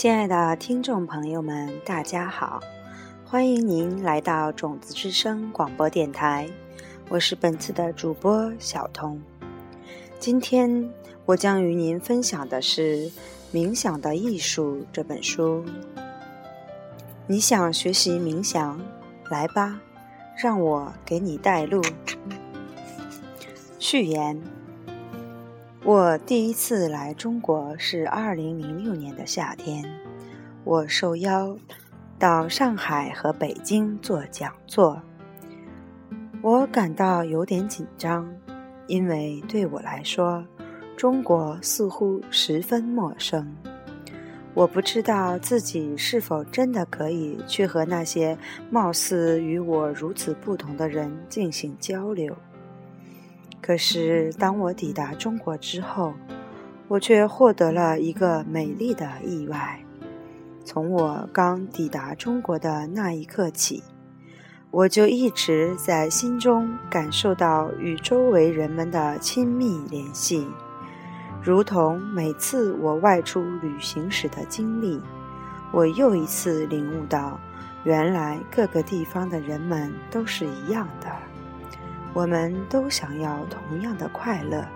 亲爱的听众朋友们，大家好，欢迎您来到种子之声广播电台，我是本次的主播小彤。今天我将与您分享的是《冥想的艺术》这本书。你想学习冥想？来吧，让我给你带路。序言。我第一次来中国是二零零六年的夏天，我受邀到上海和北京做讲座。我感到有点紧张，因为对我来说，中国似乎十分陌生。我不知道自己是否真的可以去和那些貌似与我如此不同的人进行交流。可是，当我抵达中国之后，我却获得了一个美丽的意外。从我刚抵达中国的那一刻起，我就一直在心中感受到与周围人们的亲密联系，如同每次我外出旅行时的经历。我又一次领悟到，原来各个地方的人们都是一样的。我们都想要同样的快乐，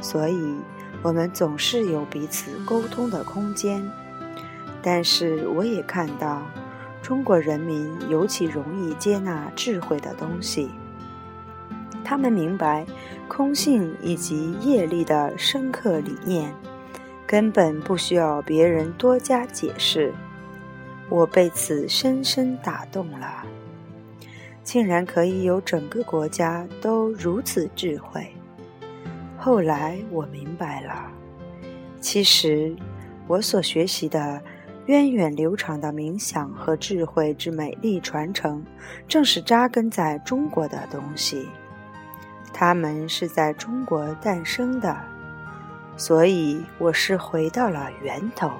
所以我们总是有彼此沟通的空间。但是，我也看到，中国人民尤其容易接纳智慧的东西。他们明白空性以及业力的深刻理念，根本不需要别人多加解释。我被此深深打动了。竟然可以有整个国家都如此智慧。后来我明白了，其实我所学习的源远流长的冥想和智慧之美丽传承，正是扎根在中国的东西。它们是在中国诞生的，所以我是回到了源头。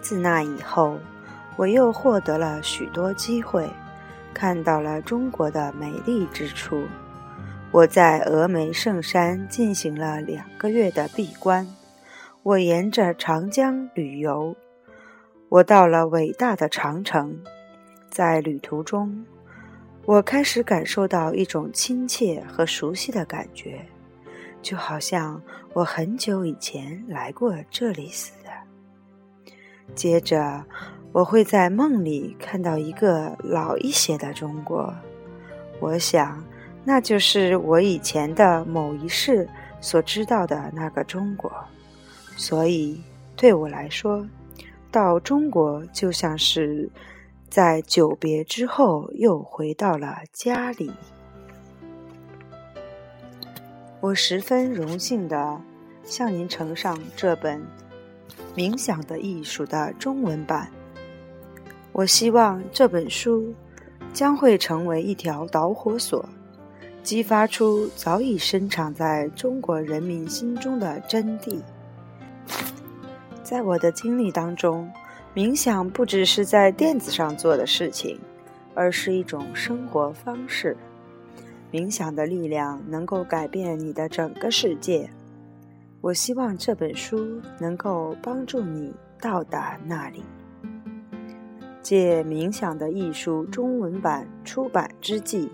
自那以后，我又获得了许多机会。看到了中国的美丽之处。我在峨眉圣山进行了两个月的闭关。我沿着长江旅游，我到了伟大的长城。在旅途中，我开始感受到一种亲切和熟悉的感觉，就好像我很久以前来过这里似的。接着。我会在梦里看到一个老一些的中国，我想，那就是我以前的某一世所知道的那个中国。所以，对我来说，到中国就像是在久别之后又回到了家里。我十分荣幸的向您呈上这本《冥想的艺术》的中文版。我希望这本书将会成为一条导火索，激发出早已深藏在中国人民心中的真谛。在我的经历当中，冥想不只是在垫子上做的事情，而是一种生活方式。冥想的力量能够改变你的整个世界。我希望这本书能够帮助你到达那里。借冥想的艺术中文版出版之际，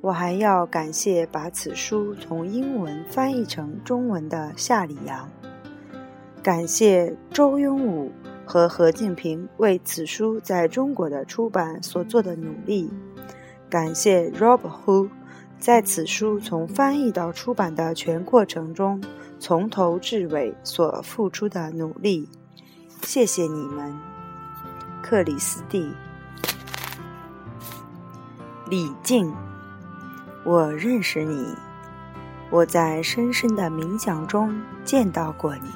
我还要感谢把此书从英文翻译成中文的夏里阳，感谢周庸武和何敬平为此书在中国的出版所做的努力，感谢 Rob Hu 在此书从翻译到出版的全过程中从头至尾所付出的努力，谢谢你们。克里斯蒂，李静，我认识你，我在深深的冥想中见到过你，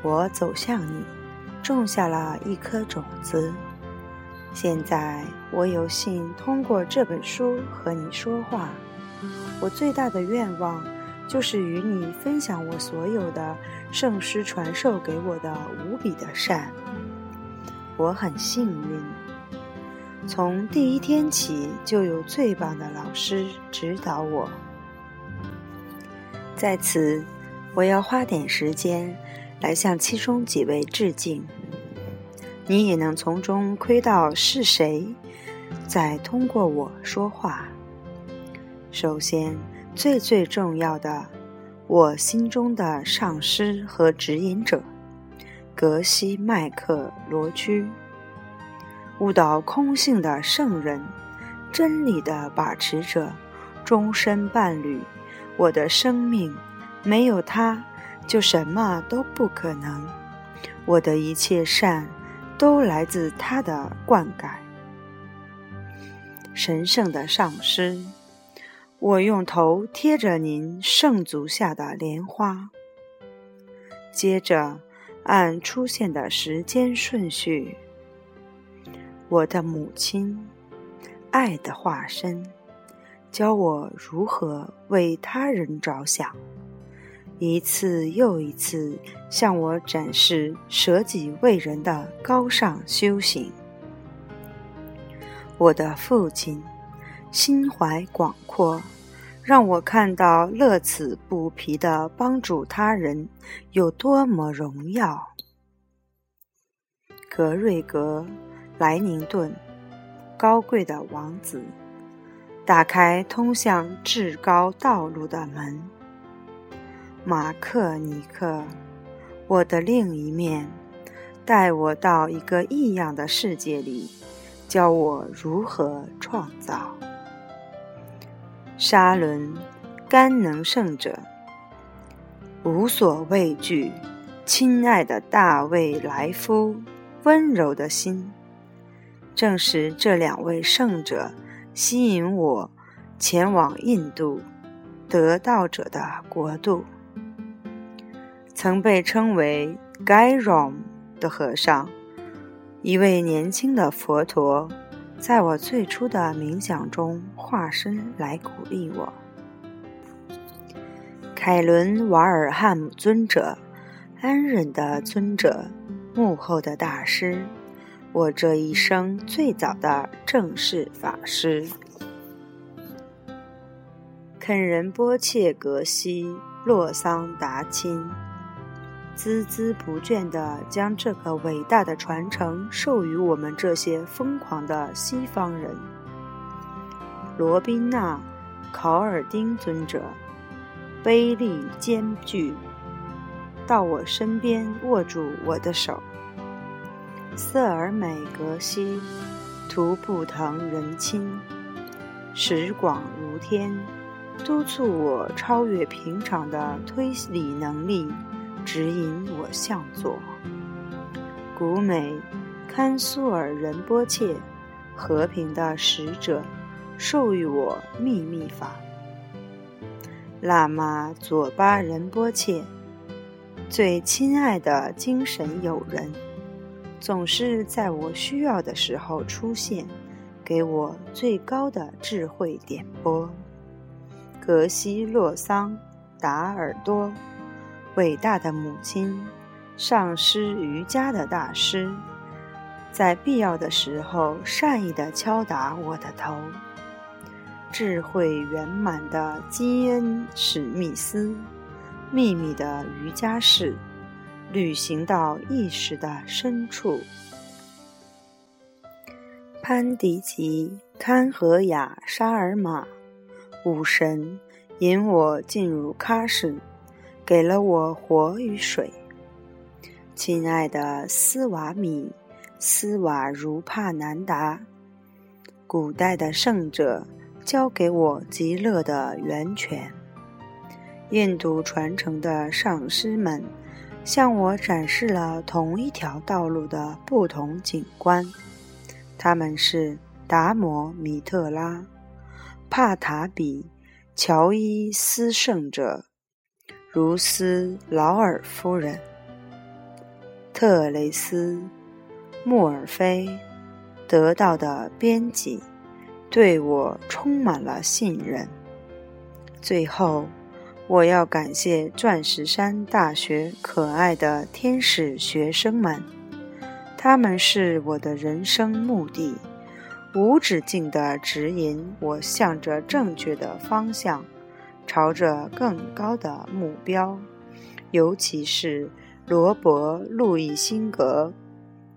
我走向你，种下了一颗种子。现在我有幸通过这本书和你说话，我最大的愿望就是与你分享我所有的圣师传授给我的无比的善。我很幸运，从第一天起就有最棒的老师指导我。在此，我要花点时间来向其中几位致敬。你也能从中窥到是谁在通过我说话。首先，最最重要的，我心中的上师和指引者——格西麦克罗居，悟道空性的圣人，真理的把持者，终身伴侣。我的生命没有他，就什么都不可能。我的一切善。都来自他的灌溉。神圣的上师，我用头贴着您圣足下的莲花，接着按出现的时间顺序，我的母亲，爱的化身，教我如何为他人着想。一次又一次向我展示舍己为人的高尚修行。我的父亲心怀广阔，让我看到乐此不疲的帮助他人有多么荣耀。格瑞格·莱宁顿，高贵的王子，打开通向至高道路的门。马克尼克，我的另一面，带我到一个异样的世界里，教我如何创造。沙伦，甘能圣者，无所畏惧，亲爱的大卫莱夫，温柔的心，正是这两位圣者吸引我前往印度得道者的国度。曾被称为 Gairom 的和尚，一位年轻的佛陀，在我最初的冥想中化身来鼓励我。凯伦瓦尔汉姆尊者，安忍的尊者，幕后的大师，我这一生最早的正式法师。肯仁波切格西洛桑达钦。孜孜不倦地将这个伟大的传承授予我们这些疯狂的西方人。罗宾纳·考尔丁尊者，悲力兼具，到我身边握住我的手。瑟尔美格西，图布腾人亲，识广如天，督促我超越平常的推理能力。指引我向左。古美堪苏尔仁波切，和平的使者，授予我秘密法。喇嘛佐巴仁波切，最亲爱的精神友人，总是在我需要的时候出现，给我最高的智慧点拨。格西洛桑达尔多。伟大的母亲，上师瑜伽的大师，在必要的时候善意地敲打我的头。智慧圆满的基恩史密斯，秘密的瑜伽士，旅行到意识的深处。潘迪吉堪和雅沙尔玛，武神引我进入喀什。给了我火与水，亲爱的斯瓦米斯瓦如帕南达，古代的圣者教给我极乐的源泉。印度传承的上师们向我展示了同一条道路的不同景观，他们是达摩米特拉、帕塔比、乔伊斯圣者。如斯劳尔夫人、特雷斯、穆尔菲得到的编辑，对我充满了信任。最后，我要感谢钻石山大学可爱的天使学生们，他们是我的人生目的，无止境地指引我向着正确的方向。朝着更高的目标，尤其是罗伯·路易辛格，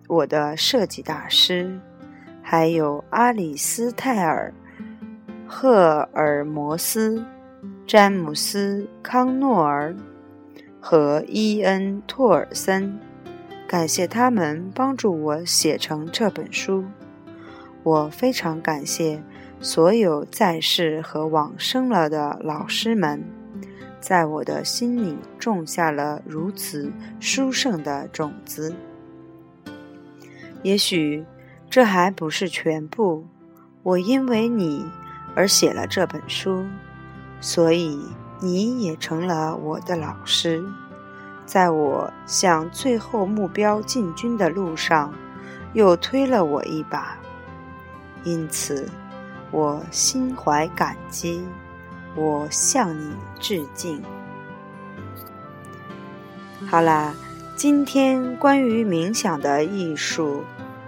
我的设计大师，还有阿里斯泰尔·赫尔摩斯、詹姆斯·康诺尔和伊恩·托尔森，感谢他们帮助我写成这本书。我非常感谢所有在世和往生了的老师们。在我的心里种下了如此殊胜的种子。也许这还不是全部。我因为你而写了这本书，所以你也成了我的老师，在我向最后目标进军的路上，又推了我一把。因此，我心怀感激。我向你致敬。好啦，今天关于冥想的艺术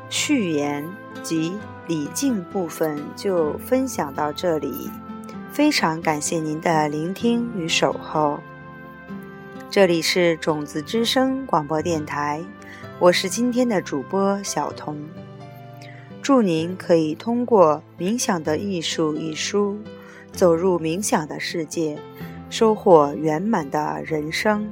序言及礼敬部分就分享到这里。非常感谢您的聆听与守候。这里是种子之声广播电台，我是今天的主播小童。祝您可以通过《冥想的艺术》一书。走入冥想的世界，收获圆满的人生。